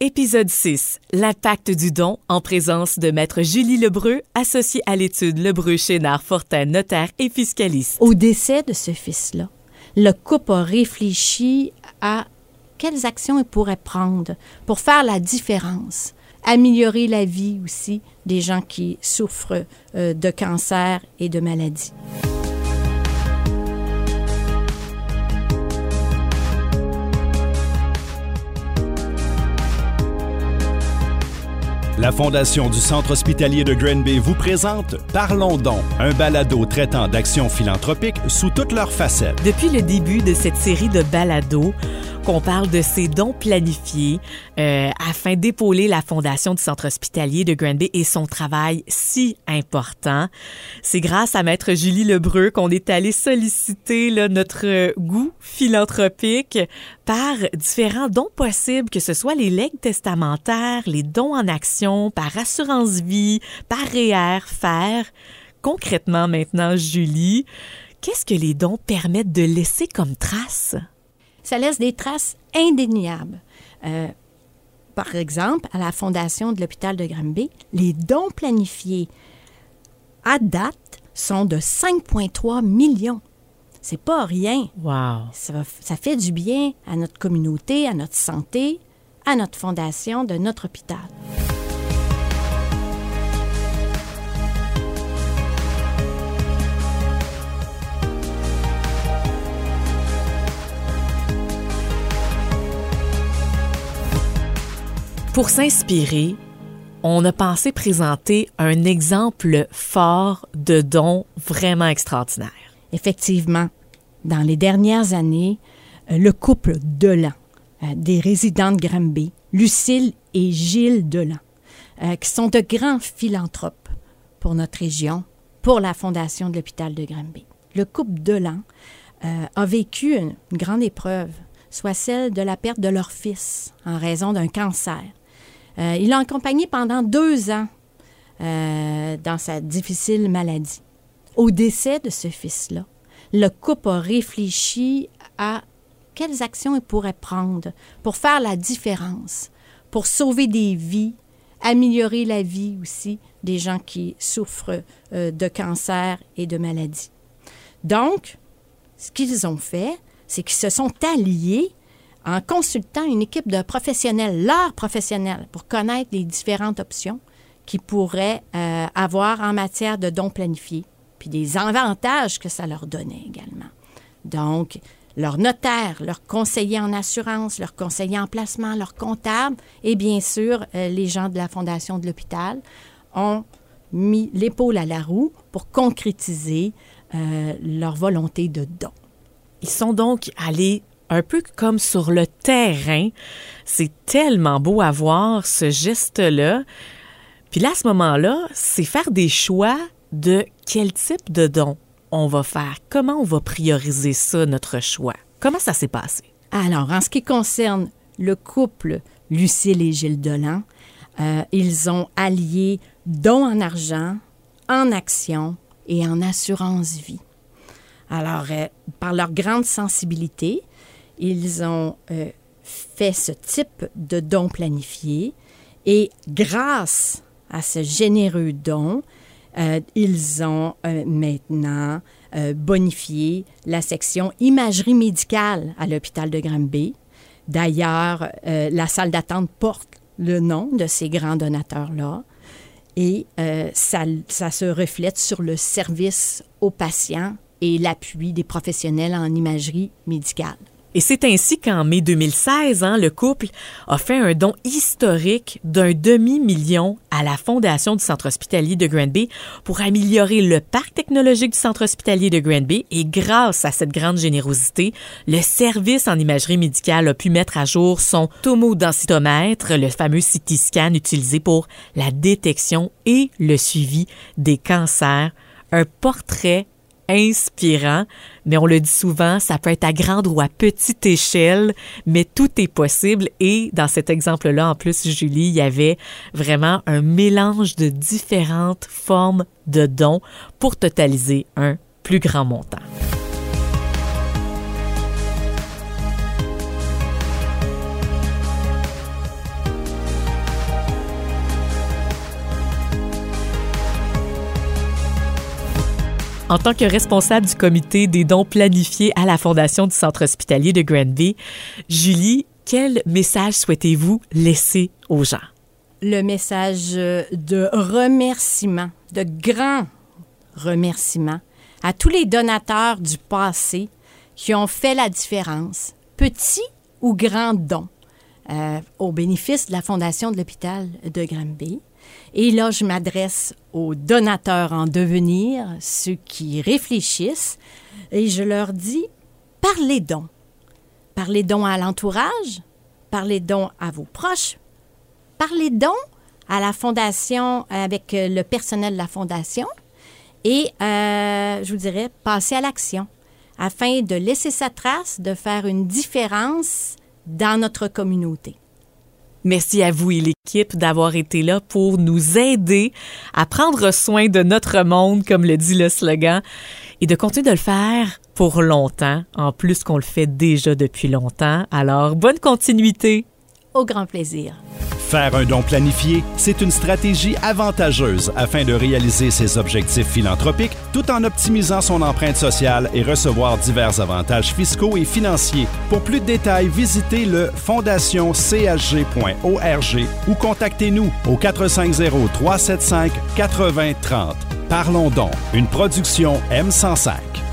Épisode 6. L'impact du don en présence de Maître Julie Lebreu, associée à l'étude Lebreu Chénard Fortin, notaire et fiscaliste. Au décès de ce fils-là, le couple a réfléchi à quelles actions il pourrait prendre pour faire la différence, améliorer la vie aussi des gens qui souffrent euh, de cancer et de maladies. La Fondation du Centre hospitalier de Granby vous présente Parlons donc, un balado traitant d'actions philanthropiques sous toutes leurs facettes. Depuis le début de cette série de balados, qu'on parle de ces dons planifiés euh, afin d'épauler la Fondation du Centre hospitalier de Granby et son travail si important. C'est grâce à Maître Julie Lebreu qu'on est allé solliciter notre goût philanthropique par différents dons possibles, que ce soit les legs testamentaires, les dons en action, par assurance vie, par REER, faire. Concrètement maintenant, Julie, qu'est-ce que les dons permettent de laisser comme trace? Ça laisse des traces indéniables. Euh, par exemple, à la fondation de l'hôpital de Granby, les dons planifiés à date sont de 5,3 millions. C'est pas rien. Wow. Ça, ça fait du bien à notre communauté, à notre santé, à notre fondation de notre hôpital. Pour s'inspirer, on a pensé présenter un exemple fort de don vraiment extraordinaire. Effectivement, dans les dernières années, euh, le couple Delan, euh, des résidents de Granby, Lucille et Gilles Delan, euh, qui sont de grands philanthropes pour notre région, pour la fondation de l'hôpital de Granby. Le couple Delan a vécu une grande épreuve, soit celle de la perte de leur fils en raison d'un cancer. Euh, il l'a accompagné pendant deux ans euh, dans sa difficile maladie. Au décès de ce fils-là, le couple a réfléchi à quelles actions il pourrait prendre pour faire la différence, pour sauver des vies, améliorer la vie aussi des gens qui souffrent euh, de cancer et de maladies. Donc, ce qu'ils ont fait, c'est qu'ils se sont alliés en consultant une équipe de professionnels, leurs professionnels, pour connaître les différentes options qu'ils pourraient euh, avoir en matière de dons planifiés, puis des avantages que ça leur donnait également. Donc, leur notaire, leur conseiller en assurance, leur conseiller en placement, leur comptable et bien sûr euh, les gens de la Fondation de l'hôpital ont mis l'épaule à la roue pour concrétiser euh, leur volonté de don. Ils sont donc allés un peu comme sur le terrain. C'est tellement beau à voir ce geste-là. Puis là, à ce moment-là, c'est faire des choix de quel type de don on va faire, comment on va prioriser ça, notre choix? Comment ça s'est passé? Alors, en ce qui concerne le couple Lucille et Gilles Delan, euh, ils ont allié dons en argent, en action et en assurance vie. Alors, euh, par leur grande sensibilité, ils ont euh, fait ce type de don planifié et grâce à ce généreux don, euh, ils ont euh, maintenant bonifié la section imagerie médicale à l'hôpital de Granby. D'ailleurs, la salle d'attente porte le nom de ces grands donateurs-là et ça, ça se reflète sur le service aux patients et l'appui des professionnels en imagerie médicale. Et c'est ainsi qu'en mai 2016, hein, le couple a fait un don historique d'un demi-million à la Fondation du Centre hospitalier de Granby pour améliorer le parc technologique du Centre hospitalier de Granby. Et grâce à cette grande générosité, le service en imagerie médicale a pu mettre à jour son tomodensitomètre, le fameux CT scan utilisé pour la détection et le suivi des cancers. Un portrait inspirant, mais on le dit souvent, ça peut être à grande ou à petite échelle, mais tout est possible. Et dans cet exemple-là, en plus, Julie, il y avait vraiment un mélange de différentes formes de dons pour totaliser un plus grand montant. En tant que responsable du comité des dons planifiés à la Fondation du Centre hospitalier de Granby, Julie, quel message souhaitez-vous laisser aux gens? Le message de remerciement, de grands remerciements à tous les donateurs du passé qui ont fait la différence, petits ou grands dons, euh, au bénéfice de la Fondation de l'hôpital de Granby. Et là, je m'adresse aux donateurs en devenir, ceux qui réfléchissent, et je leur dis, parlez dons. Parlez dons à l'entourage, parlez dons à vos proches, parlez dons à la Fondation avec le personnel de la Fondation, et euh, je vous dirais, passez à l'action afin de laisser sa trace, de faire une différence dans notre communauté. Merci à vous et l'équipe d'avoir été là pour nous aider à prendre soin de notre monde, comme le dit le slogan, et de continuer de le faire pour longtemps, en plus qu'on le fait déjà depuis longtemps. Alors, bonne continuité. Au grand plaisir. Faire un don planifié, c'est une stratégie avantageuse afin de réaliser ses objectifs philanthropiques tout en optimisant son empreinte sociale et recevoir divers avantages fiscaux et financiers. Pour plus de détails, visitez le fondationchg.org ou contactez-nous au 450-375-8030. Parlons donc, une production M105.